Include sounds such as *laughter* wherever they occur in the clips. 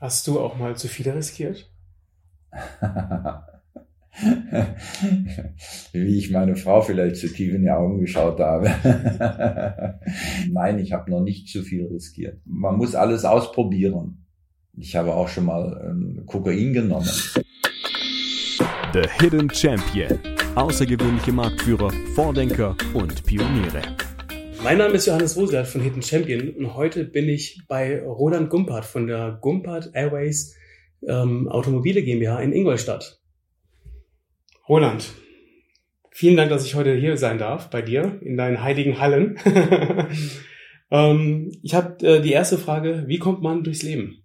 Hast du auch mal zu viel riskiert? *laughs* Wie ich meine Frau vielleicht zu tief in die Augen geschaut habe. *laughs* Nein, ich habe noch nicht zu viel riskiert. Man muss alles ausprobieren. Ich habe auch schon mal ähm, Kokain genommen. The Hidden Champion. Außergewöhnliche Marktführer, Vordenker und Pioniere. Mein Name ist Johannes Rosert von Hidden Champion und heute bin ich bei Roland Gumpert von der Gumpert Airways ähm, Automobile GmbH in Ingolstadt. Roland, vielen Dank, dass ich heute hier sein darf bei dir in deinen heiligen Hallen. *laughs* ähm, ich habe äh, die erste Frage, wie kommt man durchs Leben?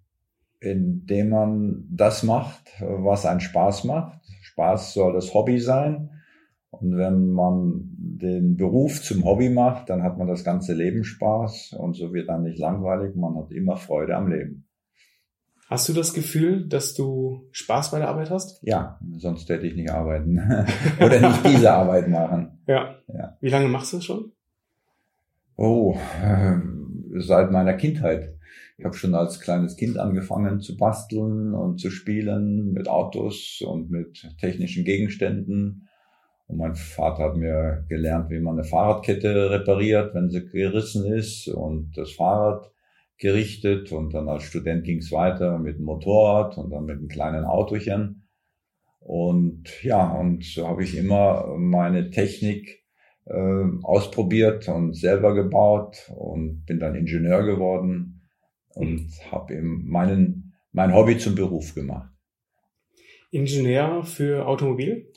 Indem man das macht, was einen Spaß macht. Spaß soll das Hobby sein. Und wenn man den Beruf zum Hobby macht, dann hat man das ganze Leben Spaß und so wird dann nicht langweilig. Man hat immer Freude am Leben. Hast du das Gefühl, dass du Spaß bei der Arbeit hast? Ja, sonst hätte ich nicht arbeiten *laughs* oder nicht diese Arbeit machen. Ja. ja. Wie lange machst du das schon? Oh, äh, seit meiner Kindheit. Ich habe schon als kleines Kind angefangen zu basteln und zu spielen mit Autos und mit technischen Gegenständen. Und mein Vater hat mir gelernt, wie man eine Fahrradkette repariert, wenn sie gerissen ist und das Fahrrad gerichtet und dann als Student ging es weiter mit dem Motorrad und dann mit einem kleinen Autochen. Und ja, und so habe ich immer meine Technik äh, ausprobiert und selber gebaut und bin dann Ingenieur geworden und habe eben meinen, mein Hobby zum Beruf gemacht. Ingenieur für Automobil?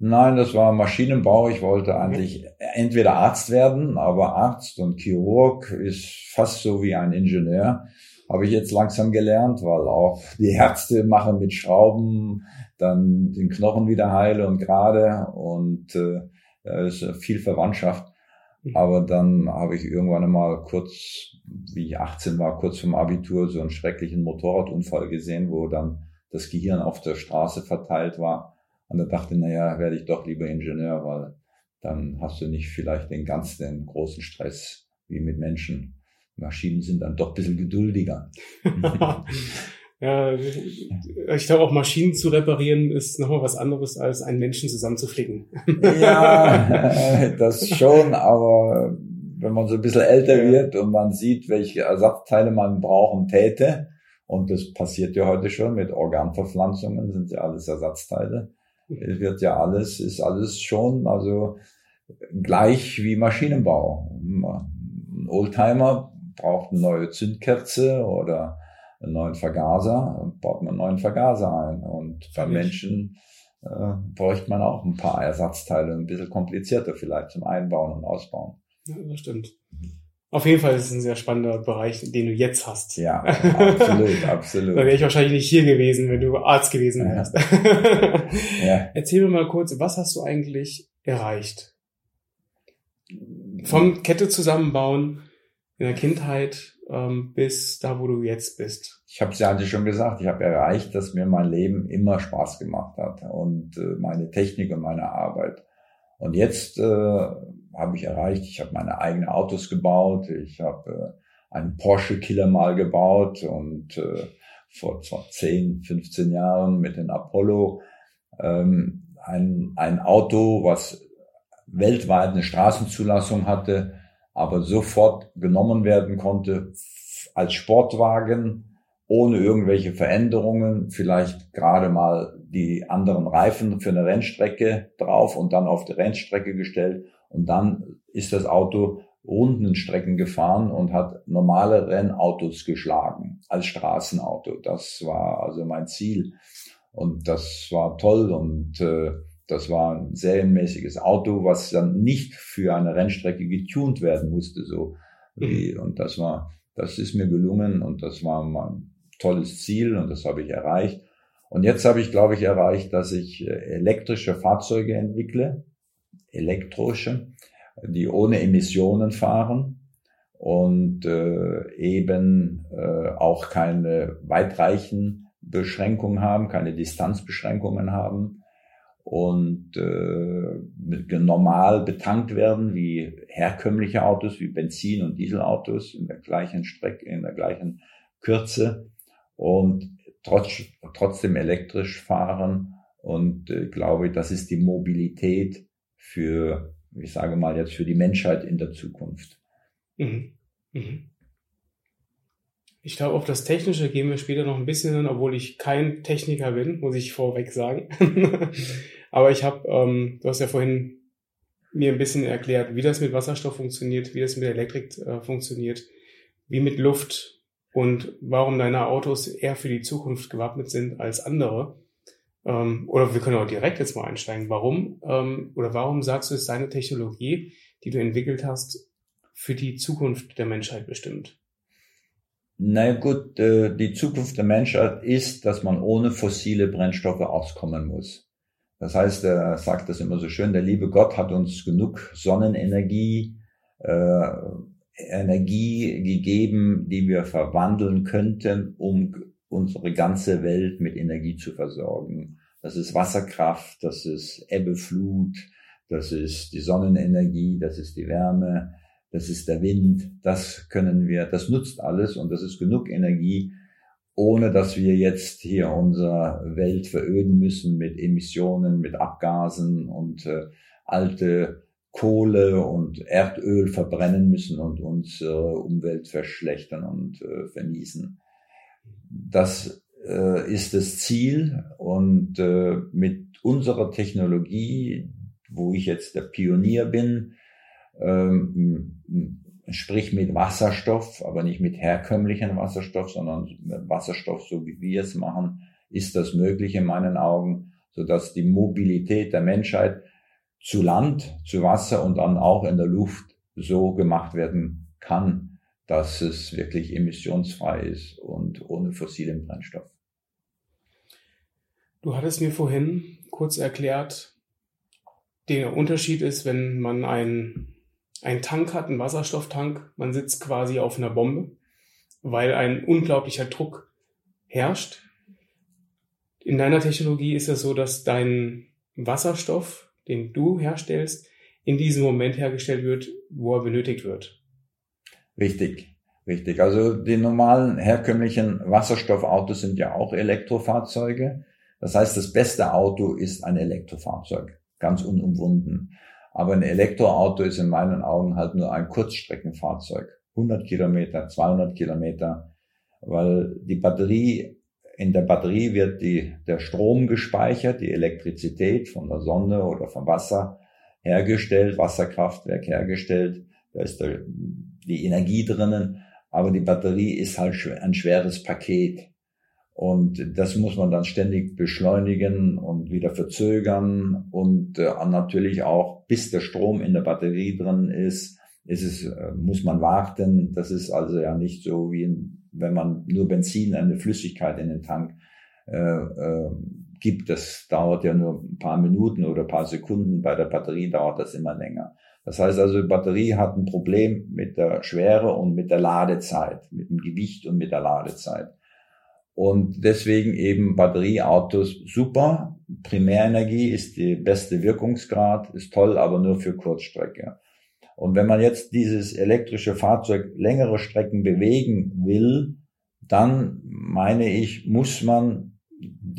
Nein, das war Maschinenbau. Ich wollte eigentlich entweder Arzt werden, aber Arzt und Chirurg ist fast so wie ein Ingenieur. Habe ich jetzt langsam gelernt, weil auch die Ärzte machen mit Schrauben dann den Knochen wieder heile und gerade und äh, ist viel Verwandtschaft. Mhm. Aber dann habe ich irgendwann einmal kurz, wie ich 18 war, kurz vom Abitur, so einen schrecklichen Motorradunfall gesehen, wo dann das Gehirn auf der Straße verteilt war und er dachte, naja, werde ich doch lieber Ingenieur, weil dann hast du nicht vielleicht den ganz den großen Stress wie mit Menschen. Maschinen sind dann doch ein bisschen geduldiger. *laughs* ja, ich glaube auch Maschinen zu reparieren ist nochmal was anderes als einen Menschen zusammenzuflicken. *laughs* ja, *laughs* das schon, aber wenn man so ein bisschen älter wird und man sieht, welche Ersatzteile man brauchen täte, und das passiert ja heute schon mit Organverpflanzungen, sind ja alles Ersatzteile, wird ja alles, ist alles schon, also gleich wie Maschinenbau. Ein Oldtimer braucht eine neue Zündkerze oder einen neuen Vergaser, baut man einen neuen Vergaser ein. Und bei Menschen äh, bräuchte man auch ein paar Ersatzteile, ein bisschen komplizierter vielleicht zum Einbauen und Ausbauen. Ja, das stimmt. Auf jeden Fall ist es ein sehr spannender Bereich, den du jetzt hast. Ja, *laughs* absolut, absolut. da wäre ich wahrscheinlich nicht hier gewesen, wenn du Arzt gewesen wärst. *laughs* ja. Erzähl mir mal kurz, was hast du eigentlich erreicht? Vom Kette zusammenbauen in der Kindheit ähm, bis da, wo du jetzt bist. Ich habe es ja eigentlich schon gesagt, ich habe erreicht, dass mir mein Leben immer Spaß gemacht hat und äh, meine Technik und meine Arbeit. Und jetzt äh, habe ich erreicht. Ich habe meine eigenen Autos gebaut. Ich habe äh, einen Porsche Killer mal gebaut und äh, vor 10, 15 Jahren mit dem Apollo ähm, ein, ein Auto, was weltweit eine Straßenzulassung hatte, aber sofort genommen werden konnte als Sportwagen ohne irgendwelche Veränderungen, vielleicht gerade mal die anderen Reifen für eine Rennstrecke drauf und dann auf die Rennstrecke gestellt und dann ist das Auto Rundenstrecken gefahren und hat normale Rennautos geschlagen als Straßenauto. Das war also mein Ziel. Und das war toll und äh, das war ein serienmäßiges Auto, was dann nicht für eine Rennstrecke getuned werden musste. So. Mhm. Und das war, das ist mir gelungen und das war mein tolles Ziel und das habe ich erreicht. Und jetzt habe ich, glaube ich, erreicht, dass ich äh, elektrische Fahrzeuge entwickle, elektrische, die ohne Emissionen fahren und äh, eben äh, auch keine weitreichen Beschränkungen haben, keine Distanzbeschränkungen haben und äh, normal betankt werden wie herkömmliche Autos, wie Benzin- und Dieselautos in der gleichen Strecke, in der gleichen Kürze und trotz, trotzdem elektrisch fahren. Und äh, glaube, das ist die Mobilität für, ich sage mal jetzt, für die Menschheit in der Zukunft. Mhm. Mhm. Ich glaube, auf das Technische gehen wir später noch ein bisschen hin, obwohl ich kein Techniker bin, muss ich vorweg sagen. *laughs* Aber ich habe, ähm, du hast ja vorhin mir ein bisschen erklärt, wie das mit Wasserstoff funktioniert, wie das mit Elektrik äh, funktioniert, wie mit Luft und warum deine Autos eher für die Zukunft gewappnet sind als andere. Ähm, oder wir können auch direkt jetzt mal einsteigen. Warum ähm, oder warum sagst du, ist deine Technologie, die du entwickelt hast, für die Zukunft der Menschheit bestimmt? Na gut, äh, die Zukunft der Menschheit ist, dass man ohne fossile Brennstoffe auskommen muss. Das heißt, er sagt das immer so schön, der liebe Gott hat uns genug Sonnenenergie, äh, Energie gegeben, die wir verwandeln könnten, um unsere ganze Welt mit Energie zu versorgen. Das ist Wasserkraft, das ist Ebbeflut, das ist die Sonnenenergie, das ist die Wärme, das ist der Wind, das können wir, das nutzt alles und das ist genug Energie, ohne dass wir jetzt hier unsere Welt veröden müssen mit Emissionen, mit Abgasen und äh, alte Kohle und Erdöl verbrennen müssen und unsere Umwelt verschlechtern und äh, verniesen. Das äh, ist das Ziel und äh, mit unserer Technologie, wo ich jetzt der Pionier bin, ähm, sprich mit Wasserstoff, aber nicht mit herkömmlichen Wasserstoff, sondern Wasserstoff, so wie wir es machen, ist das möglich in meinen Augen, so dass die Mobilität der Menschheit zu Land, zu Wasser und dann auch in der Luft so gemacht werden kann, dass es wirklich emissionsfrei ist und ohne fossilen Brennstoff. Du hattest mir vorhin kurz erklärt, der Unterschied ist, wenn man einen einen Tank hat, einen Wasserstofftank, man sitzt quasi auf einer Bombe, weil ein unglaublicher Druck herrscht. In deiner Technologie ist es so, dass dein Wasserstoff, den du herstellst, in diesem Moment hergestellt wird, wo er benötigt wird. Richtig, richtig. Also die normalen herkömmlichen Wasserstoffautos sind ja auch Elektrofahrzeuge. Das heißt, das beste Auto ist ein Elektrofahrzeug, ganz unumwunden. Aber ein Elektroauto ist in meinen Augen halt nur ein Kurzstreckenfahrzeug. 100 Kilometer, 200 Kilometer, weil die Batterie, in der Batterie wird die, der Strom gespeichert, die Elektrizität von der Sonne oder vom Wasser hergestellt, Wasserkraftwerk hergestellt, da ist der, die Energie drinnen, aber die Batterie ist halt ein schweres Paket. Und das muss man dann ständig beschleunigen und wieder verzögern und äh, natürlich auch, bis der Strom in der Batterie drin ist, ist es, äh, muss man warten. Das ist also ja nicht so wie wenn man nur Benzin, eine Flüssigkeit in den Tank äh, äh, gibt. Das dauert ja nur ein paar Minuten oder ein paar Sekunden. Bei der Batterie dauert das immer länger. Das heißt also, die Batterie hat ein Problem mit der Schwere und mit der Ladezeit, mit dem Gewicht und mit der Ladezeit. Und deswegen eben Batterieautos super. Primärenergie ist die beste Wirkungsgrad, ist toll, aber nur für Kurzstrecke. Und wenn man jetzt dieses elektrische Fahrzeug längere Strecken bewegen will, dann meine ich, muss man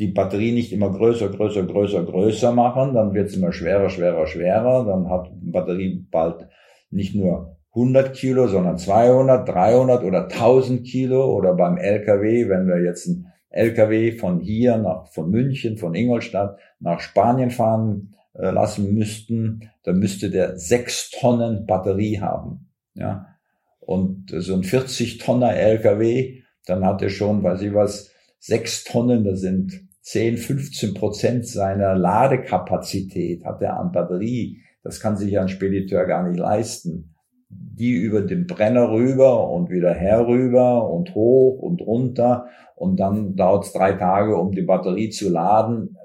die Batterie nicht immer größer, größer, größer, größer machen, dann wird es immer schwerer, schwerer, schwerer, dann hat Batterie bald nicht nur 100 Kilo, sondern 200, 300 oder 1000 Kilo. Oder beim LKW, wenn wir jetzt einen LKW von hier nach, von München, von Ingolstadt nach Spanien fahren äh, lassen müssten, dann müsste der 6 Tonnen Batterie haben, ja. Und so ein 40 Tonner LKW, dann hat er schon, weiß ich was, 6 Tonnen, das sind 10, 15 Prozent seiner Ladekapazität hat er an Batterie. Das kann sich ein Spediteur gar nicht leisten die über den Brenner rüber und wieder herüber und hoch und runter und dann dauert es drei Tage, um die Batterie zu laden.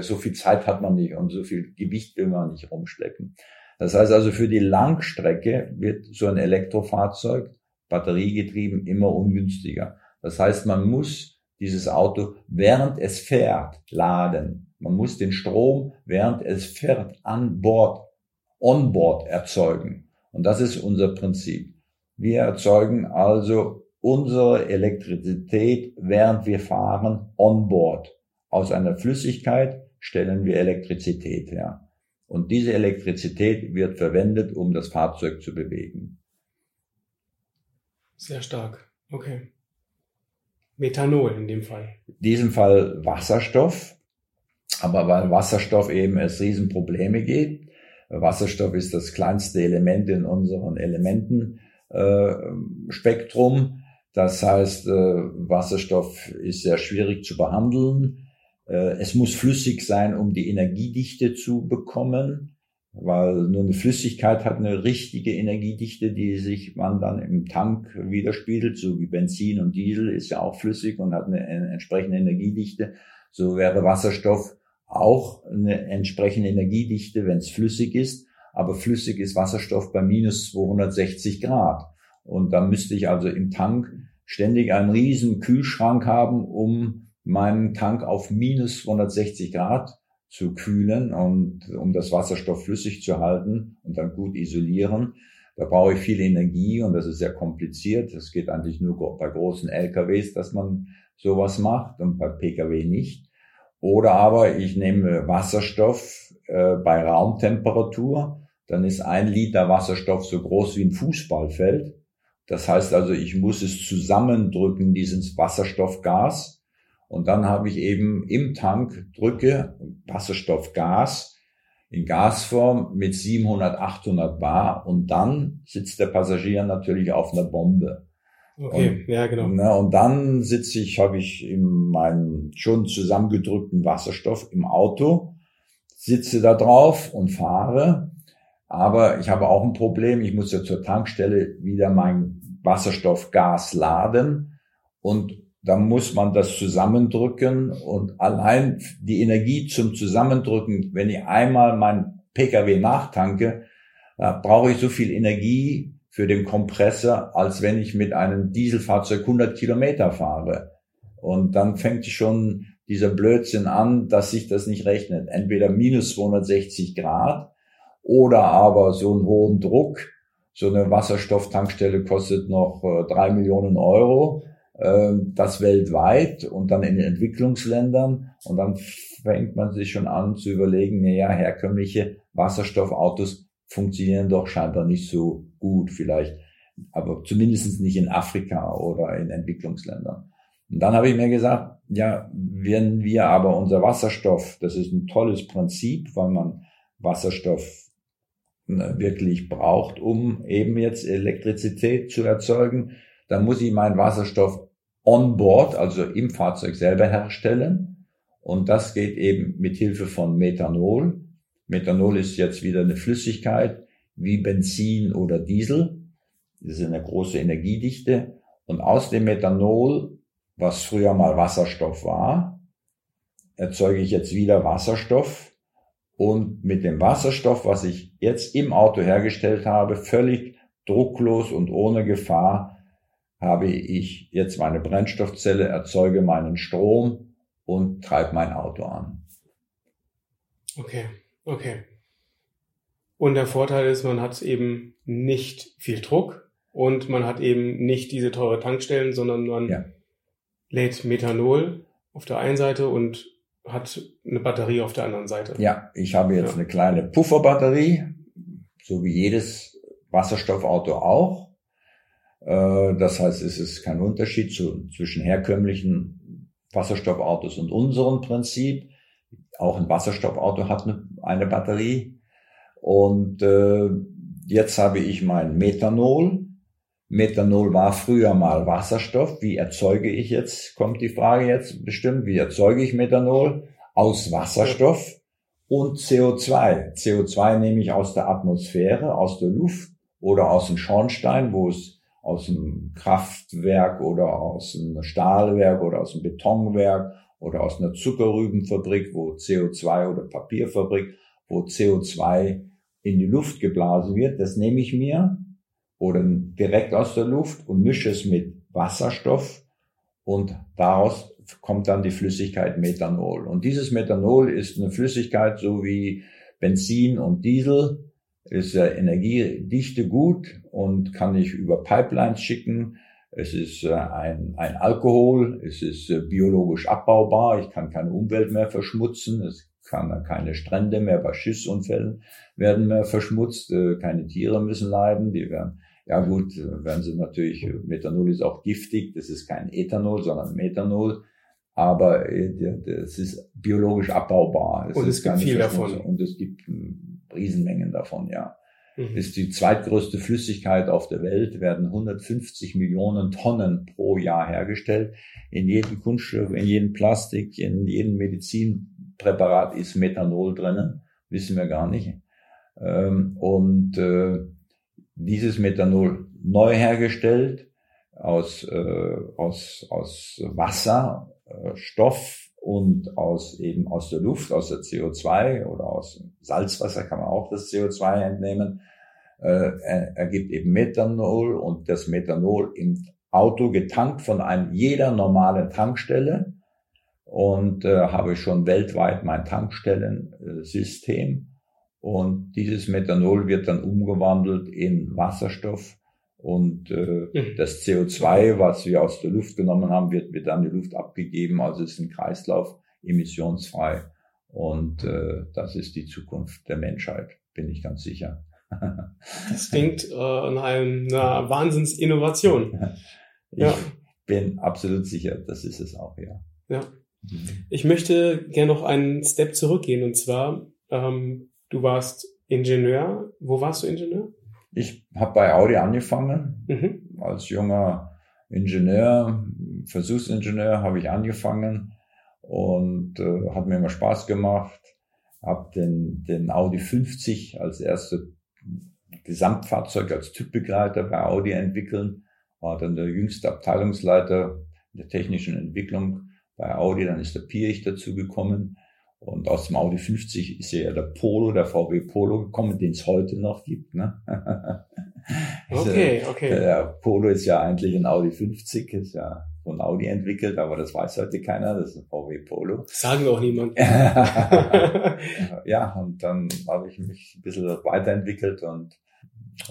So viel Zeit hat man nicht und so viel Gewicht will man nicht rumschleppen. Das heißt also, für die Langstrecke wird so ein Elektrofahrzeug, batteriegetrieben, immer ungünstiger. Das heißt, man muss dieses Auto, während es fährt, laden. Man muss den Strom, während es fährt, an Bord, on Board erzeugen. Und das ist unser Prinzip. Wir erzeugen also unsere Elektrizität, während wir fahren, on board. Aus einer Flüssigkeit stellen wir Elektrizität her. Und diese Elektrizität wird verwendet, um das Fahrzeug zu bewegen. Sehr stark. Okay. Methanol in dem Fall. In diesem Fall Wasserstoff. Aber weil Wasserstoff eben es Riesenprobleme gibt. Wasserstoff ist das kleinste Element in unserem Elementenspektrum. Äh, das heißt, äh, Wasserstoff ist sehr schwierig zu behandeln. Äh, es muss flüssig sein, um die Energiedichte zu bekommen, weil nur eine Flüssigkeit hat eine richtige Energiedichte, die sich man dann im Tank widerspiegelt, so wie Benzin und Diesel ist ja auch flüssig und hat eine entsprechende Energiedichte. So wäre Wasserstoff auch eine entsprechende Energiedichte, wenn es flüssig ist. Aber flüssig ist Wasserstoff bei minus 260 Grad. Und da müsste ich also im Tank ständig einen riesen Kühlschrank haben, um meinen Tank auf minus 260 Grad zu kühlen und um das Wasserstoff flüssig zu halten und dann gut isolieren. Da brauche ich viel Energie und das ist sehr kompliziert. Das geht eigentlich nur bei großen LKWs, dass man sowas macht und bei Pkw nicht. Oder aber ich nehme Wasserstoff äh, bei Raumtemperatur, dann ist ein Liter Wasserstoff so groß wie ein Fußballfeld. Das heißt also, ich muss es zusammendrücken, dieses Wasserstoffgas. Und dann habe ich eben im Tank drücke Wasserstoffgas in Gasform mit 700, 800 Bar und dann sitzt der Passagier natürlich auf einer Bombe. Okay, und, ja, genau. Ne, und dann sitze ich, habe ich in meinem schon zusammengedrückten Wasserstoff im Auto, sitze da drauf und fahre. Aber ich habe auch ein Problem. Ich muss ja zur Tankstelle wieder mein Wasserstoffgas laden und da muss man das zusammendrücken und allein die Energie zum Zusammendrücken, wenn ich einmal mein Pkw nachtanke, brauche ich so viel Energie, für den Kompressor, als wenn ich mit einem Dieselfahrzeug 100 Kilometer fahre. Und dann fängt schon dieser Blödsinn an, dass sich das nicht rechnet. Entweder minus 260 Grad oder aber so einen hohen Druck. So eine Wasserstofftankstelle kostet noch äh, drei Millionen Euro. Äh, das weltweit und dann in den Entwicklungsländern. Und dann fängt man sich schon an zu überlegen, naja, herkömmliche Wasserstoffautos funktionieren doch scheinbar nicht so gut vielleicht, aber zumindest nicht in Afrika oder in Entwicklungsländern. Und dann habe ich mir gesagt, ja, wenn wir aber unser Wasserstoff, das ist ein tolles Prinzip, weil man Wasserstoff ne, wirklich braucht, um eben jetzt Elektrizität zu erzeugen, dann muss ich meinen Wasserstoff on board, also im Fahrzeug selber herstellen. Und das geht eben mit Hilfe von Methanol. Methanol ist jetzt wieder eine Flüssigkeit wie Benzin oder Diesel. Das ist eine große Energiedichte. Und aus dem Methanol, was früher mal Wasserstoff war, erzeuge ich jetzt wieder Wasserstoff. Und mit dem Wasserstoff, was ich jetzt im Auto hergestellt habe, völlig drucklos und ohne Gefahr, habe ich jetzt meine Brennstoffzelle, erzeuge meinen Strom und treibe mein Auto an. Okay. Okay. Und der Vorteil ist, man hat eben nicht viel Druck und man hat eben nicht diese teure Tankstellen, sondern man ja. lädt Methanol auf der einen Seite und hat eine Batterie auf der anderen Seite. Ja, ich habe jetzt ja. eine kleine Pufferbatterie, so wie jedes Wasserstoffauto auch. Äh, das heißt, es ist kein Unterschied zu, zwischen herkömmlichen Wasserstoffautos und unserem Prinzip. Auch ein Wasserstoffauto hat eine, eine Batterie. Und äh, jetzt habe ich mein Methanol. Methanol war früher mal Wasserstoff. Wie erzeuge ich jetzt, kommt die Frage jetzt bestimmt, wie erzeuge ich Methanol? Aus Wasserstoff und CO2. CO2 nehme ich aus der Atmosphäre, aus der Luft oder aus dem Schornstein, wo es aus dem Kraftwerk oder aus dem Stahlwerk oder aus dem Betonwerk oder aus einer Zuckerrübenfabrik, wo CO2 oder Papierfabrik, wo CO2 in die Luft geblasen wird, das nehme ich mir oder direkt aus der Luft und mische es mit Wasserstoff und daraus kommt dann die Flüssigkeit Methanol. Und dieses Methanol ist eine Flüssigkeit so wie Benzin und Diesel, ist ja Energiedichte gut und kann ich über Pipelines schicken. Es ist äh, ein, ein Alkohol, es ist äh, biologisch abbaubar, ich kann keine Umwelt mehr verschmutzen, es kann keine Strände mehr bei Schiffsunfällen werden mehr verschmutzt, äh, keine Tiere müssen leiden, die werden, ja gut, werden sie natürlich, Methanol ist auch giftig, das ist kein Ethanol, sondern Methanol, aber es ist biologisch abbaubar. Es und es gibt viel davon. Und es gibt hm, Riesenmengen davon, ja mhm. ist die zweitgrößte Flüssigkeit auf der Welt, werden 150 Millionen Tonnen pro Jahr hergestellt. In jedem Kunststoff, in jedem Plastik, in jedem Medizinpräparat ist Methanol drinnen, wissen wir gar nicht. Ähm, und äh, dieses Methanol neu hergestellt aus, äh, aus, aus Wasser, äh, Stoff und aus eben aus der Luft, aus der CO2 oder aus Salzwasser kann man auch das CO2 entnehmen, äh, ergibt eben Methanol und das Methanol im Auto getankt von einem jeder normalen Tankstelle. Und äh, habe schon weltweit mein Tankstellensystem. Und dieses Methanol wird dann umgewandelt in Wasserstoff und äh, mhm. das CO2, was wir aus der Luft genommen haben, wird, wird an die Luft abgegeben. Also es ist ein Kreislauf emissionsfrei. Und äh, das ist die Zukunft der Menschheit, bin ich ganz sicher. *laughs* das klingt äh, nach einer Wahnsinnsinnovation. *laughs* Ich ja. bin absolut sicher, das ist es auch, ja. Ja. Mhm. Ich möchte gerne noch einen Step zurückgehen und zwar, ähm, du warst Ingenieur. Wo warst du Ingenieur? Ich habe bei Audi angefangen. Mhm. Als junger Ingenieur, Versuchsingenieur habe ich angefangen und äh, hat mir immer Spaß gemacht. Habe den, den Audi 50 als erste Gesamtfahrzeug als Typbegleiter bei Audi entwickeln. War dann der jüngste Abteilungsleiter der technischen Entwicklung bei Audi. Dann ist der Pirch dazu gekommen. Und aus dem Audi 50 ist ja der Polo, der VW Polo gekommen, den es heute noch gibt. Ne? *laughs* okay, okay. Der Polo ist ja eigentlich ein Audi 50, ist ja von Audi entwickelt, aber das weiß heute keiner, das ist ein VW Polo. sagen auch niemand. *laughs* ja, und dann habe ich mich ein bisschen weiterentwickelt und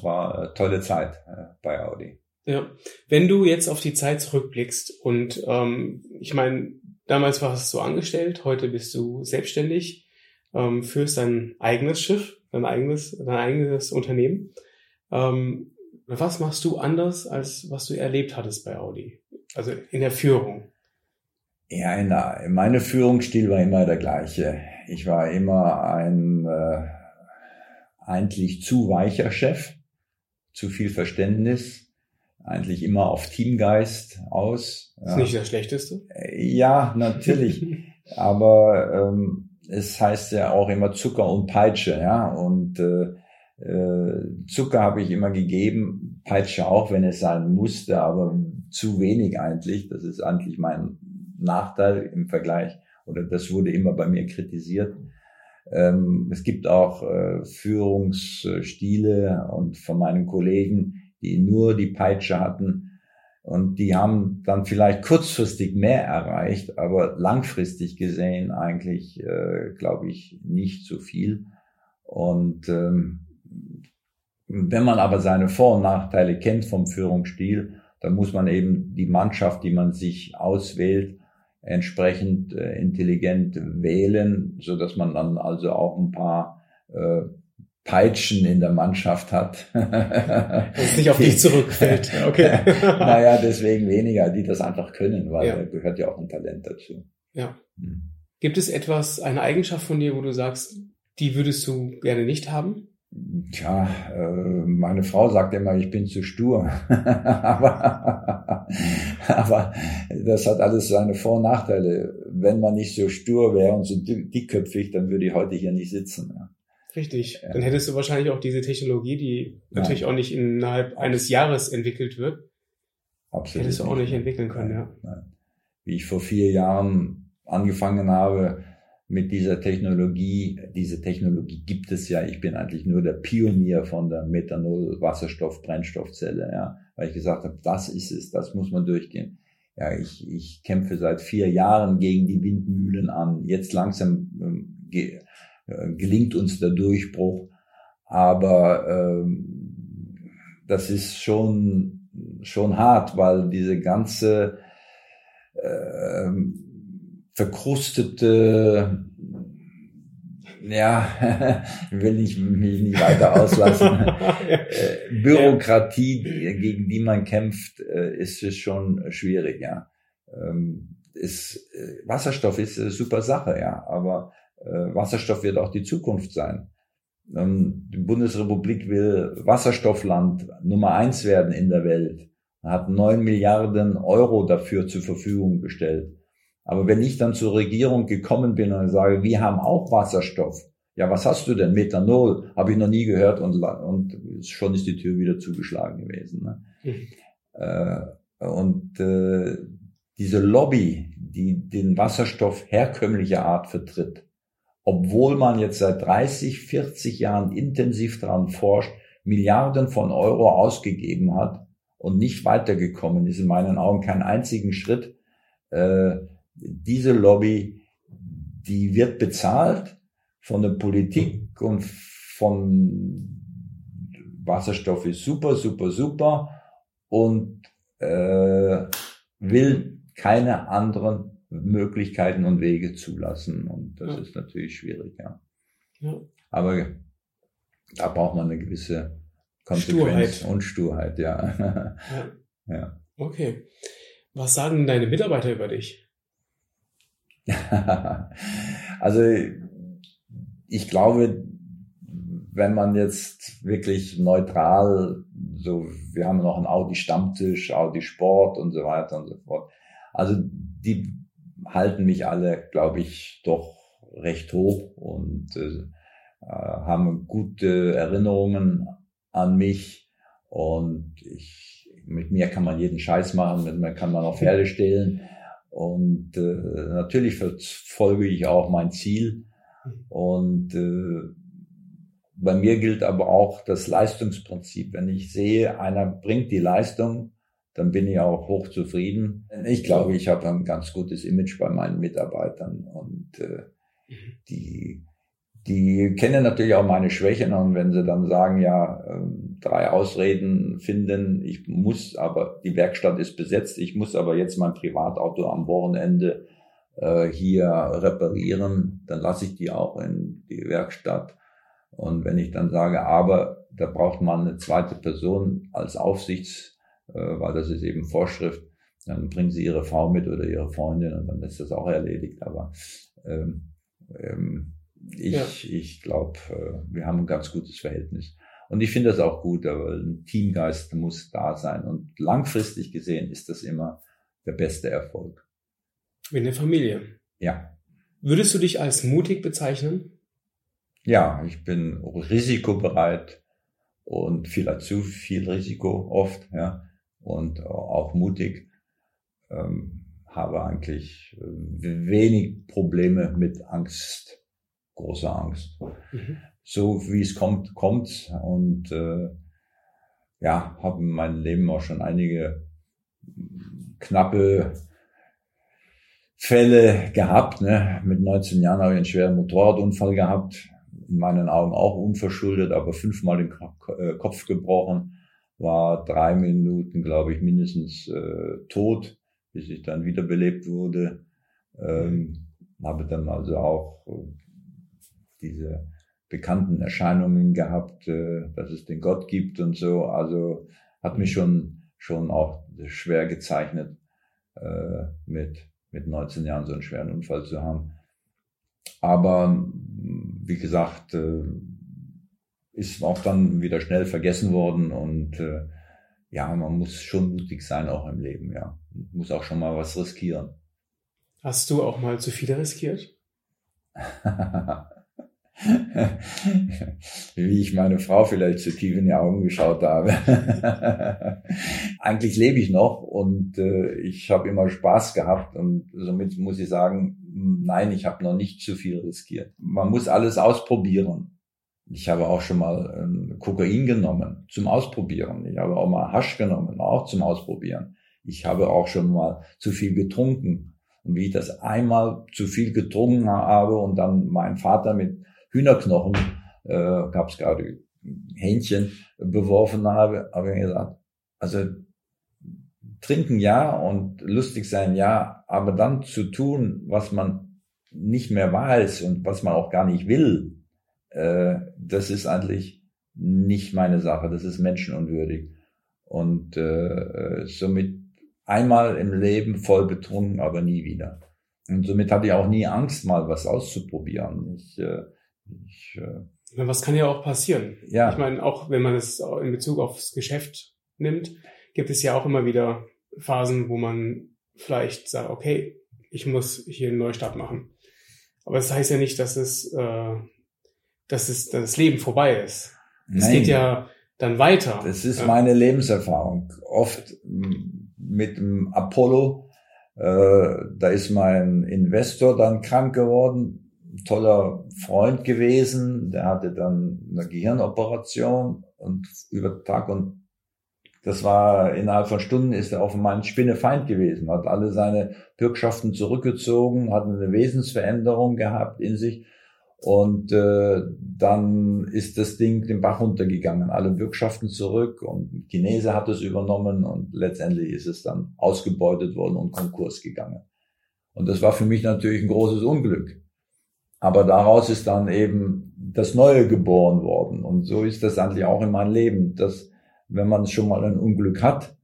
war eine tolle Zeit äh, bei Audi. Ja, wenn du jetzt auf die Zeit zurückblickst und ähm, ich meine, Damals warst du angestellt, heute bist du selbstständig, ähm, führst dein eigenes Schiff, dein eigenes, dein eigenes Unternehmen. Ähm, was machst du anders, als was du erlebt hattest bei Audi? Also in der Führung. Ja, in der, meine Führungsstil war immer der gleiche. Ich war immer ein äh, eigentlich zu weicher Chef, zu viel Verständnis, eigentlich immer auf Teamgeist aus. Ist nicht das Schlechteste? Ja, natürlich. *laughs* Aber ähm, es heißt ja auch immer Zucker und Peitsche, ja. Und äh, äh, Zucker habe ich immer gegeben, Peitsche auch, wenn es sein musste, aber zu wenig eigentlich. Das ist eigentlich mein Nachteil im Vergleich. Oder das wurde immer bei mir kritisiert. Ähm, es gibt auch äh, Führungsstile und von meinen Kollegen, die nur die Peitsche hatten. Und die haben dann vielleicht kurzfristig mehr erreicht, aber langfristig gesehen eigentlich, äh, glaube ich, nicht so viel. Und ähm, wenn man aber seine Vor- und Nachteile kennt vom Führungsstil, dann muss man eben die Mannschaft, die man sich auswählt, entsprechend äh, intelligent wählen, so dass man dann also auch ein paar äh, Peitschen in der Mannschaft hat. *laughs* Dass es nicht auf dich zurückfällt. *laughs* Okay. *laughs* naja, deswegen weniger, die das einfach können, weil ja. da gehört ja auch ein Talent dazu. Ja. Hm. Gibt es etwas, eine Eigenschaft von dir, wo du sagst, die würdest du gerne nicht haben? Tja, äh, meine Frau sagt immer, ich bin zu stur. aber, aber das hat alles seine Vor- und Nachteile. Wenn man nicht so stur wäre und so dickköpfig, dann würde ich heute hier nicht sitzen. Richtig. Ja. Dann hättest du wahrscheinlich auch diese Technologie, die Nein. natürlich auch nicht innerhalb eines Jahres entwickelt wird. Absolut. Hättest du auch nicht entwickeln können, ja. Nein. Wie ich vor vier Jahren angefangen habe mit dieser Technologie, diese Technologie gibt es ja. Ich bin eigentlich nur der Pionier von der Methanol-Wasserstoff-Brennstoffzelle, ja. Weil ich gesagt habe, das ist es, das muss man durchgehen. Ja, ich, ich kämpfe seit vier Jahren gegen die Windmühlen an. Jetzt langsam äh, gelingt uns der Durchbruch. Aber ähm, das ist schon schon hart, weil diese ganze äh, verkrustete ja, *laughs* will ich mich nicht weiter auslassen. *laughs* äh, Bürokratie, gegen die man kämpft, äh, ist es schon schwierig, ja. Ähm, ist, äh, Wasserstoff ist eine super Sache, ja, aber äh, Wasserstoff wird auch die Zukunft sein. Ähm, die Bundesrepublik will Wasserstoffland Nummer eins werden in der Welt. Hat neun Milliarden Euro dafür zur Verfügung gestellt. Aber wenn ich dann zur Regierung gekommen bin und sage, wir haben auch Wasserstoff, ja, was hast du denn? Methanol habe ich noch nie gehört und, und schon ist die Tür wieder zugeschlagen gewesen. Ne? Mhm. Äh, und äh, diese Lobby, die den Wasserstoff herkömmlicher Art vertritt, obwohl man jetzt seit 30, 40 Jahren intensiv daran forscht, Milliarden von Euro ausgegeben hat und nicht weitergekommen ist, in meinen Augen keinen einzigen Schritt, äh, diese Lobby, die wird bezahlt von der Politik und von Wasserstoff ist super, super, super und äh, will keine anderen Möglichkeiten und Wege zulassen. Und das ja. ist natürlich schwierig, ja. ja. Aber da braucht man eine gewisse Konsequenz Sturheit. und Sturheit, ja. *laughs* ja. ja. Okay. Was sagen deine Mitarbeiter über dich? *laughs* also ich glaube, wenn man jetzt wirklich neutral, so, wir haben noch einen Audi Stammtisch, Audi Sport und so weiter und so fort. Also die halten mich alle, glaube ich, doch recht hoch und äh, haben gute Erinnerungen an mich und ich, mit mir kann man jeden Scheiß machen, mit mir kann man auch Pferde stehlen. Und äh, natürlich verfolge ich auch mein Ziel. Und äh, bei mir gilt aber auch das Leistungsprinzip. Wenn ich sehe, einer bringt die Leistung, dann bin ich auch hochzufrieden. Ich glaube, ich habe ein ganz gutes Image bei meinen Mitarbeitern und äh, mhm. die die kennen natürlich auch meine Schwächen und wenn sie dann sagen, ja, ähm, drei Ausreden finden, ich muss aber, die Werkstatt ist besetzt, ich muss aber jetzt mein Privatauto am Wochenende äh, hier reparieren, dann lasse ich die auch in die Werkstatt. Und wenn ich dann sage, aber da braucht man eine zweite Person als Aufsichts, weil das ist eben Vorschrift, dann bringen sie ihre Frau mit oder ihre Freundin und dann ist das auch erledigt. Aber ähm, ähm, ich, ja. ich glaube, äh, wir haben ein ganz gutes Verhältnis. Und ich finde das auch gut, aber ein Teamgeist muss da sein. Und langfristig gesehen ist das immer der beste Erfolg. Wie eine Familie. Ja. Würdest du dich als mutig bezeichnen? Ja, ich bin risikobereit und vielleicht zu viel Risiko oft, ja, und auch mutig. Ähm, habe eigentlich äh, wenig Probleme mit Angst große Angst. Mhm. So wie es kommt, kommt's. Und äh, ja, habe in meinem Leben auch schon einige knappe Fälle gehabt. Ne? Mit 19 Jahren habe ich einen schweren Motorradunfall gehabt. In meinen Augen auch unverschuldet, aber fünfmal den äh, Kopf gebrochen. War drei Minuten, glaube ich, mindestens äh, tot, bis ich dann wiederbelebt wurde. Ähm, habe dann also auch diese bekannten Erscheinungen gehabt, äh, dass es den Gott gibt und so. Also hat mich schon, schon auch schwer gezeichnet, äh, mit, mit 19 Jahren so einen schweren Unfall zu haben. Aber wie gesagt, äh, ist auch dann wieder schnell vergessen worden und äh, ja, man muss schon mutig sein auch im Leben, ja. Man muss auch schon mal was riskieren. Hast du auch mal zu viel riskiert? *laughs* wie ich meine Frau vielleicht zu tief in die Augen geschaut habe. *laughs* Eigentlich lebe ich noch und äh, ich habe immer Spaß gehabt und somit muss ich sagen, nein, ich habe noch nicht zu viel riskiert. Man muss alles ausprobieren. Ich habe auch schon mal ähm, Kokain genommen zum Ausprobieren. Ich habe auch mal Hasch genommen, auch zum Ausprobieren. Ich habe auch schon mal zu viel getrunken. Und wie ich das einmal zu viel getrunken habe und dann mein Vater mit Hühnerknochen, äh, gab es gerade Hähnchen beworfen habe, habe ich gesagt, also trinken ja und lustig sein ja, aber dann zu tun, was man nicht mehr weiß und was man auch gar nicht will, äh, das ist eigentlich nicht meine Sache, das ist menschenunwürdig. Und äh, somit einmal im Leben voll betrunken, aber nie wieder. Und somit hatte ich auch nie Angst, mal was auszuprobieren. Ich, äh, ich, äh, was kann ja auch passieren? Ja. Ich meine, auch wenn man es in Bezug aufs Geschäft nimmt, gibt es ja auch immer wieder Phasen, wo man vielleicht sagt, okay, ich muss hier einen Neustart machen. Aber das heißt ja nicht, dass es, äh, dass es dass das Leben vorbei ist. Es geht ja dann weiter. Das ist meine Lebenserfahrung. Oft mit dem Apollo, äh, da ist mein Investor dann krank geworden, toller Freund gewesen, der hatte dann eine Gehirnoperation und über Tag und das war innerhalb von Stunden ist er auf meinen Spinnefeind gewesen, hat alle seine Bürgschaften zurückgezogen, hat eine Wesensveränderung gehabt in sich und äh, dann ist das Ding den Bach runtergegangen, alle Bürgschaften zurück und Chinese hat es übernommen und letztendlich ist es dann ausgebeutet worden und Konkurs gegangen. Und das war für mich natürlich ein großes Unglück. Aber daraus ist dann eben das Neue geboren worden. Und so ist das eigentlich auch in meinem Leben, dass wenn man schon mal ein Unglück hat,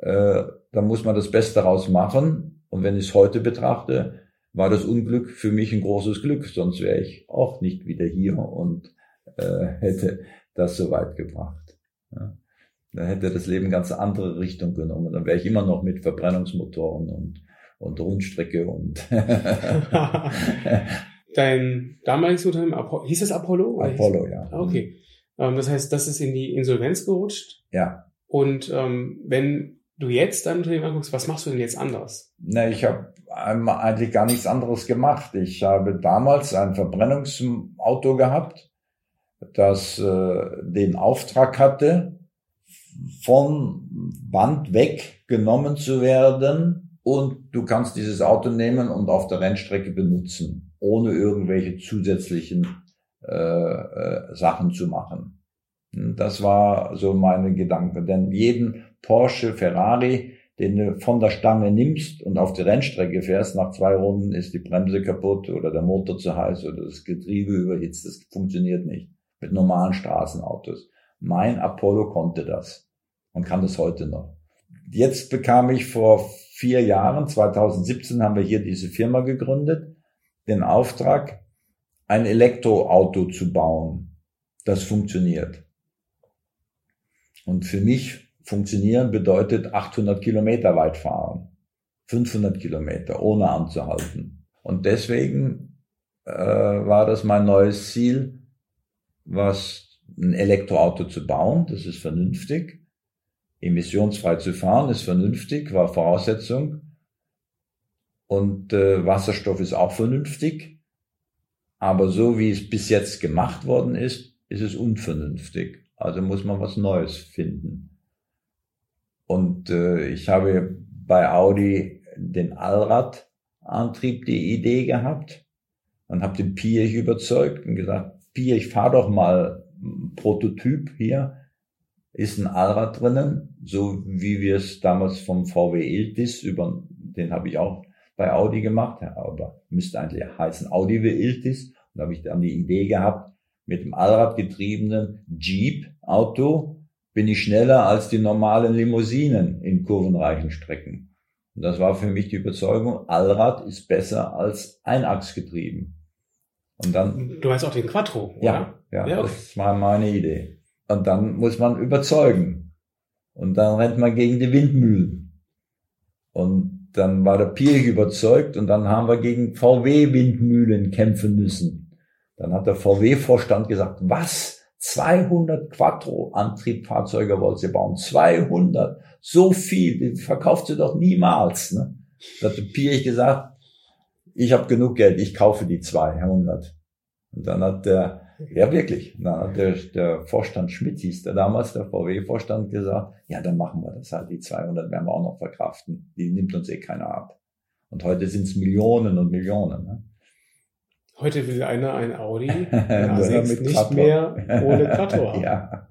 äh, dann muss man das Beste daraus machen. Und wenn ich es heute betrachte, war das Unglück für mich ein großes Glück, sonst wäre ich auch nicht wieder hier und äh, hätte das so weit gebracht. Ja. Dann hätte das Leben ganz andere Richtung genommen. Dann wäre ich immer noch mit Verbrennungsmotoren und, und Rundstrecke und *laughs* Dein damaliges Unternehmen, hieß es Apollo? Apollo, ja. Ah, okay. Ähm, das heißt, das ist in die Insolvenz gerutscht. Ja. Und ähm, wenn du jetzt dein Unternehmen anguckst, was machst du denn jetzt anders? Na, ich habe eigentlich gar nichts anderes gemacht. Ich habe damals ein Verbrennungsauto gehabt, das äh, den Auftrag hatte, von Band weg genommen zu werden und du kannst dieses Auto nehmen und auf der Rennstrecke benutzen, ohne irgendwelche zusätzlichen äh, äh, Sachen zu machen. Das war so meine Gedanke. Denn jeden Porsche, Ferrari, den du von der Stange nimmst und auf die Rennstrecke fährst, nach zwei Runden ist die Bremse kaputt oder der Motor zu heiß oder das Getriebe überhitzt. Das funktioniert nicht mit normalen Straßenautos. Mein Apollo konnte das und kann das heute noch. Jetzt bekam ich vor vier Jahren, 2017 haben wir hier diese Firma gegründet, den Auftrag, ein Elektroauto zu bauen, das funktioniert. Und für mich funktionieren bedeutet 800 Kilometer weit fahren, 500 Kilometer ohne anzuhalten. Und deswegen äh, war das mein neues Ziel, was ein Elektroauto zu bauen. Das ist vernünftig. Emissionsfrei zu fahren ist vernünftig, war Voraussetzung. Und äh, Wasserstoff ist auch vernünftig. Aber so wie es bis jetzt gemacht worden ist, ist es unvernünftig. Also muss man was Neues finden. Und äh, ich habe bei Audi den Allradantrieb die Idee gehabt und habe den Piech überzeugt und gesagt, Piech, fahr doch mal Prototyp hier. Ist ein Allrad drinnen, so wie wir es damals vom VW Iltis über, den habe ich auch bei Audi gemacht, aber müsste eigentlich heißen Audi Iltis. Und da habe ich dann die Idee gehabt, mit dem Allradgetriebenen Jeep-Auto bin ich schneller als die normalen Limousinen in kurvenreichen Strecken. Und das war für mich die Überzeugung, Allrad ist besser als Einachsgetrieben. Und dann. Du meinst auch den Quattro, oder? Ja, ja, ja das war meine Idee. Und dann muss man überzeugen. Und dann rennt man gegen die Windmühlen. Und dann war der Pirch überzeugt und dann haben wir gegen VW-Windmühlen kämpfen müssen. Dann hat der VW-Vorstand gesagt, was? 200 Quattro-Antriebfahrzeuge wollt ihr bauen? 200? So viel, die verkauft ihr doch niemals. Ne? Da hat Pierich gesagt, ich habe genug Geld, ich kaufe die 200. Und dann hat der, ja wirklich, dann hat der, der Vorstand Schmidt hieß der damals, der VW-Vorstand gesagt, ja, dann machen wir das halt, die 200 werden wir auch noch verkraften. Die nimmt uns eh keiner ab. Und heute sind es Millionen und Millionen. Ne? Heute will einer ein Audi *laughs* ein A6 nicht Quattro. mehr ohne *laughs* Quattro haben. ja,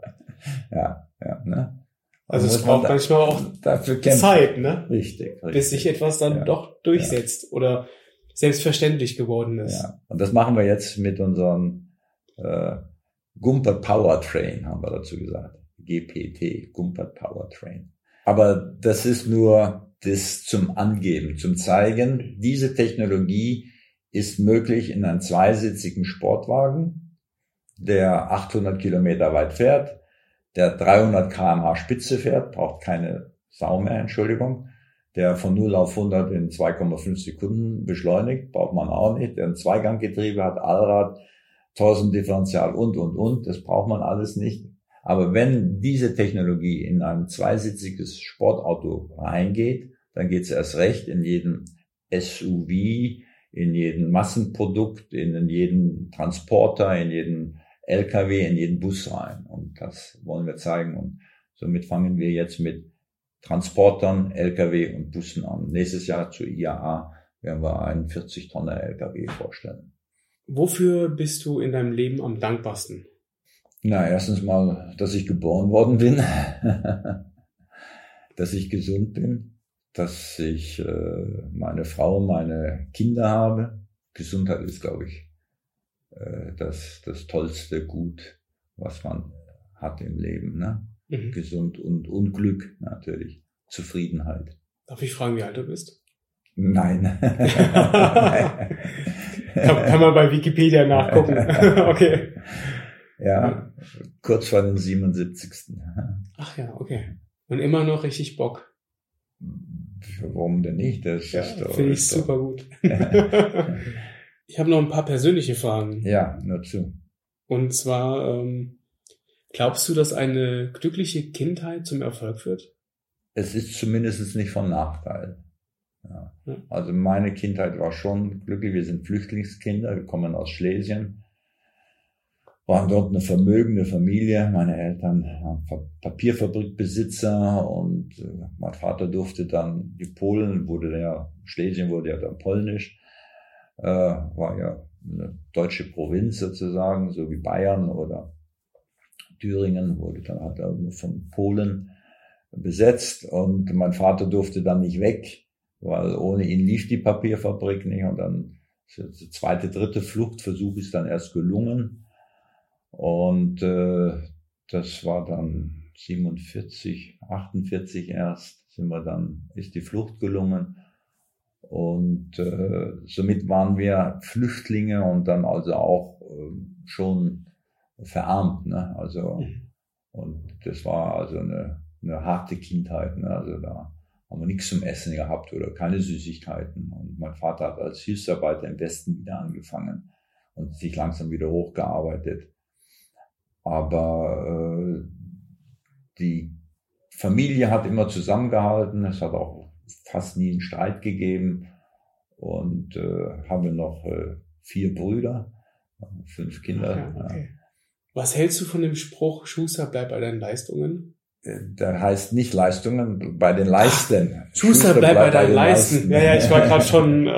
ja, ja. Ne? Also es braucht manchmal auch dafür Zeit, ne? Richtig, richtig. Bis sich etwas dann ja. doch durchsetzt ja. oder selbstverständlich geworden ist. Ja. Und das machen wir jetzt mit unserem äh, Gumpert Powertrain, haben wir dazu gesagt. GPT, Gumpert Powertrain. Aber das ist nur das zum Angeben, zum Zeigen. Diese Technologie ist möglich in einem zweisitzigen Sportwagen, der 800 Kilometer weit fährt, der 300 kmh Spitze fährt, braucht keine Sau mehr, Entschuldigung, der von 0 auf 100 in 2,5 Sekunden beschleunigt, braucht man auch nicht, der ein Zweiganggetriebe hat, Allrad, 1000 Differential und, und, und, das braucht man alles nicht. Aber wenn diese Technologie in ein zweisitziges Sportauto reingeht, dann geht es erst recht in jedem SUV, in jedem Massenprodukt, in jeden Transporter, in jeden LKW in jeden Bus rein. Und das wollen wir zeigen. Und somit fangen wir jetzt mit Transportern, LKW und Bussen an. Nächstes Jahr zur IAA werden wir einen 40 Tonner LKW vorstellen. Wofür bist du in deinem Leben am dankbarsten? Na, erstens mal, dass ich geboren worden bin, *laughs* dass ich gesund bin, dass ich äh, meine Frau, meine Kinder habe. Gesundheit ist, glaube ich, äh, das, das tollste Gut, was man hat im Leben. Ne? Mhm. Gesund und Unglück natürlich. Zufriedenheit. Darf ich fragen, wie alt du bist? Nein. *laughs* kann, kann, man bei Wikipedia nachgucken. *laughs* okay. Ja, kurz vor dem 77. Ach ja, okay. Und immer noch richtig Bock. Warum denn nicht? Das ja, finde ich super gut. *laughs* Ich habe noch ein paar persönliche Fragen. Ja, nur zu. Und zwar, ähm, glaubst du, dass eine glückliche Kindheit zum Erfolg führt? Es ist zumindest nicht von Nachteil. Ja. ja. Also meine Kindheit war schon glücklich. Wir sind Flüchtlingskinder, wir kommen aus Schlesien, waren dort eine vermögende Familie. Meine Eltern waren Papierfabrikbesitzer und äh, mein Vater durfte dann die Polen, wurde ja, Schlesien wurde ja dann polnisch. Äh, war ja eine deutsche Provinz sozusagen, so wie Bayern oder Thüringen, wurde dann halt von Polen besetzt. Und mein Vater durfte dann nicht weg, weil ohne ihn lief die Papierfabrik nicht. Und dann der zweite, dritte Fluchtversuch ist dann erst gelungen und äh, das war dann 47, 48 erst sind wir dann, ist die Flucht gelungen und äh, somit waren wir Flüchtlinge und dann also auch äh, schon verarmt. Ne? Also mhm. und das war also eine, eine harte Kindheit. Ne? Also da haben wir nichts zum Essen gehabt oder keine Süßigkeiten. Und mein Vater hat als Hilfsarbeiter im Westen wieder angefangen und sich langsam wieder hochgearbeitet. Aber äh, die Familie hat immer zusammengehalten. Es hat auch fast nie einen Streit gegeben und äh, haben wir noch äh, vier Brüder, fünf Kinder. Ja, okay. Was hältst du von dem Spruch, Schuster, bleib bei deinen Leistungen? Äh, der heißt nicht Leistungen, bei den Leisten. Ach, Schuster, bleib, bleib bei, deinen Leisten. Leisten. Ja, ja, ich war gerade schon äh,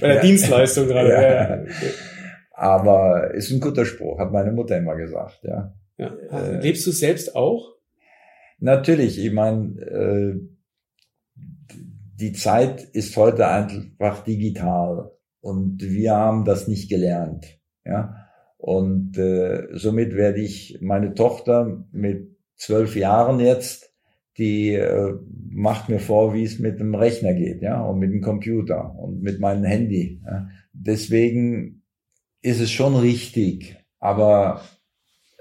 bei der *laughs* ja. Dienstleistung gerade. Ja. Aber ist ein guter Spruch, hat meine Mutter immer gesagt. Ja. ja. Äh, Lebst du selbst auch? Natürlich, ich meine, äh, die Zeit ist heute einfach digital und wir haben das nicht gelernt. Ja? Und äh, somit werde ich meine Tochter mit zwölf Jahren jetzt, die äh, macht mir vor, wie es mit dem Rechner geht, ja, und mit dem Computer und mit meinem Handy. Ja? Deswegen ist es schon richtig, aber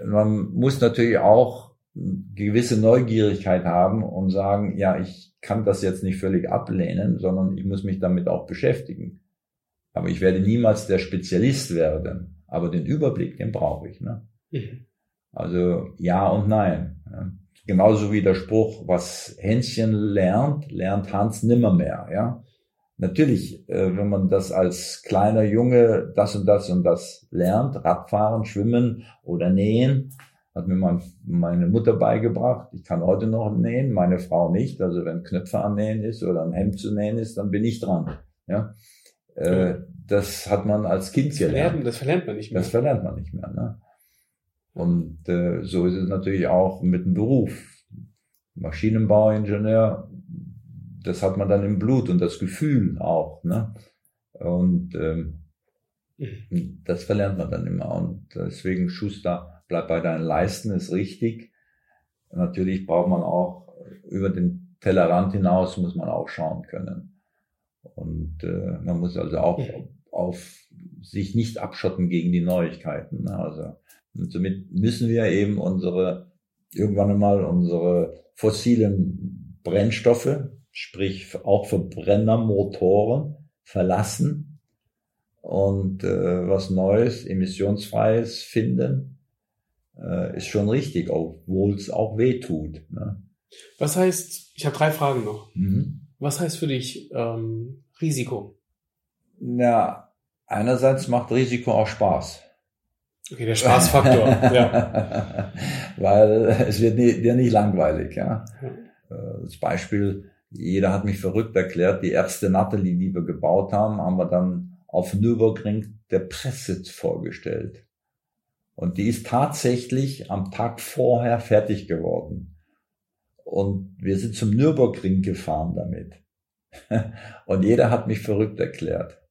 man muss natürlich auch gewisse Neugierigkeit haben und sagen, ja, ich kann das jetzt nicht völlig ablehnen, sondern ich muss mich damit auch beschäftigen. Aber ich werde niemals der Spezialist werden. Aber den Überblick, den brauche ich. Ne? Mhm. Also ja und nein. Ja. Genauso wie der Spruch, was Hänschen lernt, lernt Hans nimmermehr. Ja? Natürlich, äh, wenn man das als kleiner Junge das und das und das lernt, Radfahren, Schwimmen oder Nähen, hat mir mein, meine Mutter beigebracht. Ich kann heute noch nähen, meine Frau nicht. Also wenn Knöpfe annähen ist oder ein Hemd zu nähen ist, dann bin ich dran. Ja, äh, das hat man als Kind das gelernt. Verlernt, das verlernt man nicht mehr. Das verlernt man nicht mehr. Ne? Und äh, so ist es natürlich auch mit dem Beruf. Maschinenbauingenieur, das hat man dann im Blut und das Gefühl auch. Ne? Und ähm, mhm. das verlernt man dann immer. Und deswegen Schuster, bleib bei deinen Leisten, ist richtig. Natürlich braucht man auch über den Tellerrand hinaus, muss man auch schauen können. Und äh, man muss also auch mhm. auf sich nicht abschotten gegen die Neuigkeiten. Ne? Also und somit müssen wir eben unsere irgendwann einmal unsere fossilen Brennstoffe, sprich auch Verbrennermotoren, verlassen und äh, was Neues, emissionsfreies finden, äh, ist schon richtig, obwohl es auch weh tut. Ne? Was heißt, ich habe drei Fragen noch. Mhm. Was heißt für dich ähm, Risiko? Na, einerseits macht Risiko auch Spaß. Okay, der Spaßfaktor, *laughs* ja. Weil es wird dir nicht langweilig, ja. Äh, das Beispiel, jeder hat mich verrückt erklärt, die erste Natalie, die wir gebaut haben, haben wir dann auf Nürburgring der Presse vorgestellt. Und die ist tatsächlich am Tag vorher fertig geworden. Und wir sind zum Nürburgring gefahren damit. *laughs* Und jeder hat mich verrückt erklärt.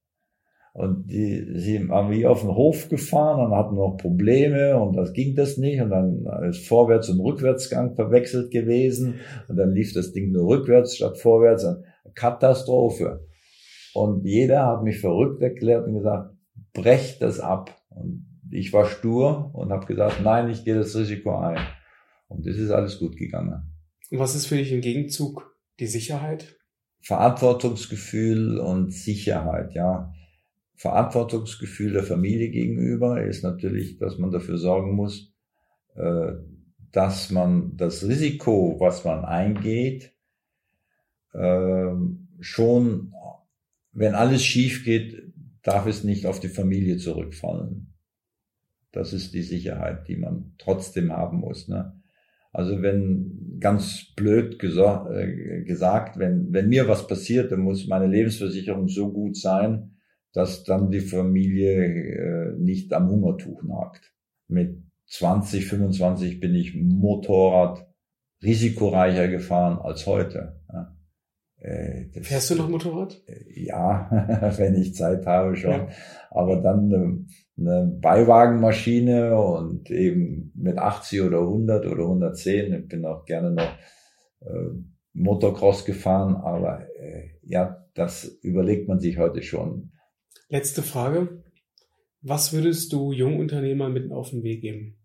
Und die, sie waren wie auf den Hof gefahren und hatten noch Probleme und das ging das nicht. Und dann ist Vorwärts- und Rückwärtsgang verwechselt gewesen. Und dann lief das Ding nur rückwärts statt vorwärts. Eine Katastrophe. Und jeder hat mich verrückt erklärt und gesagt, brech das ab. Und ich war stur und habe gesagt, nein, ich gehe das Risiko ein. Und das ist alles gut gegangen. Und was ist für dich im Gegenzug die Sicherheit? Verantwortungsgefühl und Sicherheit, ja. Verantwortungsgefühl der Familie gegenüber ist natürlich, dass man dafür sorgen muss, äh, dass man das Risiko, was man eingeht, ähm, schon, wenn alles schief geht, darf es nicht auf die Familie zurückfallen. Das ist die Sicherheit, die man trotzdem haben muss. Ne? Also wenn ganz blöd gesagt, äh, gesagt wenn, wenn mir was passiert, dann muss meine Lebensversicherung so gut sein, dass dann die Familie äh, nicht am Hungertuch nagt. Mit 20, 25 bin ich Motorrad risikoreicher gefahren als heute. Ja. Äh, Fährst du noch Motorrad? Äh, ja, *laughs* wenn ich Zeit habe schon. Ja. Aber dann eine, eine Beiwagenmaschine und eben mit 80 oder 100 oder 110. Ich bin auch gerne noch äh, Motocross gefahren, aber äh, ja, das überlegt man sich heute schon. Letzte Frage. Was würdest du Jungunternehmern mitten auf den Weg geben?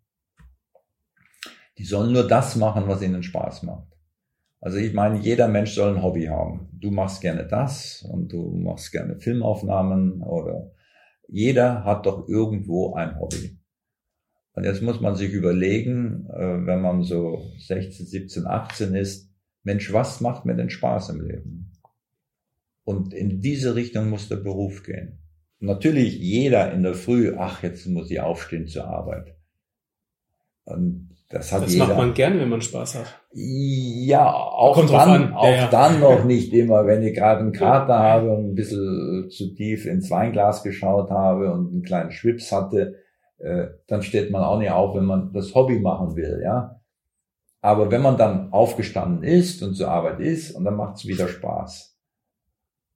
Die sollen nur das machen, was ihnen Spaß macht. Also ich meine, jeder Mensch soll ein Hobby haben. Du machst gerne das und du machst gerne Filmaufnahmen oder jeder hat doch irgendwo ein Hobby. Und jetzt muss man sich überlegen, äh, wenn man so 16, 17, 18 ist, Mensch, was macht mir denn Spaß im Leben? Und in diese Richtung muss der Beruf gehen natürlich jeder in der Früh, ach, jetzt muss ich aufstehen zur Arbeit. Und das hat das jeder. macht man gerne, wenn man Spaß hat. Ja, auch Kommt dann, auch ja, dann noch nicht immer, wenn ich gerade einen Kater ja. habe und ein bisschen zu tief ins Weinglas geschaut habe und einen kleinen Schwips hatte, äh, dann steht man auch nicht auf, wenn man das Hobby machen will, ja. Aber wenn man dann aufgestanden ist und zur Arbeit ist, und dann macht es wieder Spaß.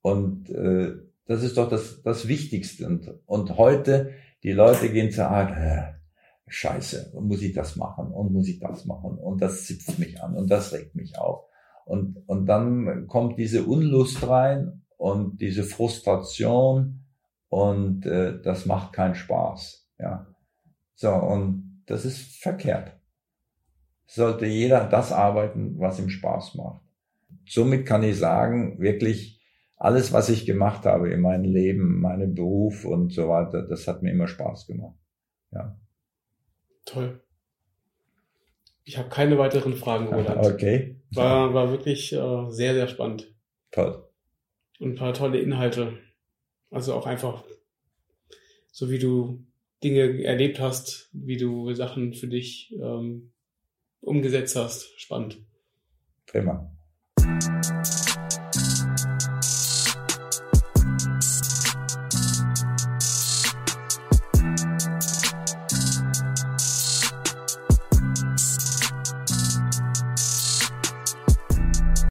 Und äh, das ist doch das, das Wichtigste. Und, und heute, die Leute gehen zur Art, äh, scheiße, muss ich das machen und muss ich das machen und das zipft mich an und das regt mich auf. Und, und dann kommt diese Unlust rein und diese Frustration und äh, das macht keinen Spaß. Ja. So, und das ist verkehrt. Sollte jeder das arbeiten, was ihm Spaß macht. Somit kann ich sagen, wirklich alles, was ich gemacht habe in meinem Leben, meinem Beruf und so weiter, das hat mir immer Spaß gemacht. Ja. Toll. Ich habe keine weiteren Fragen, *laughs* Roland. Okay. War, war wirklich äh, sehr, sehr spannend. Toll. Und ein paar tolle Inhalte. Also auch einfach, so wie du Dinge erlebt hast, wie du Sachen für dich ähm, umgesetzt hast. Spannend. Prima.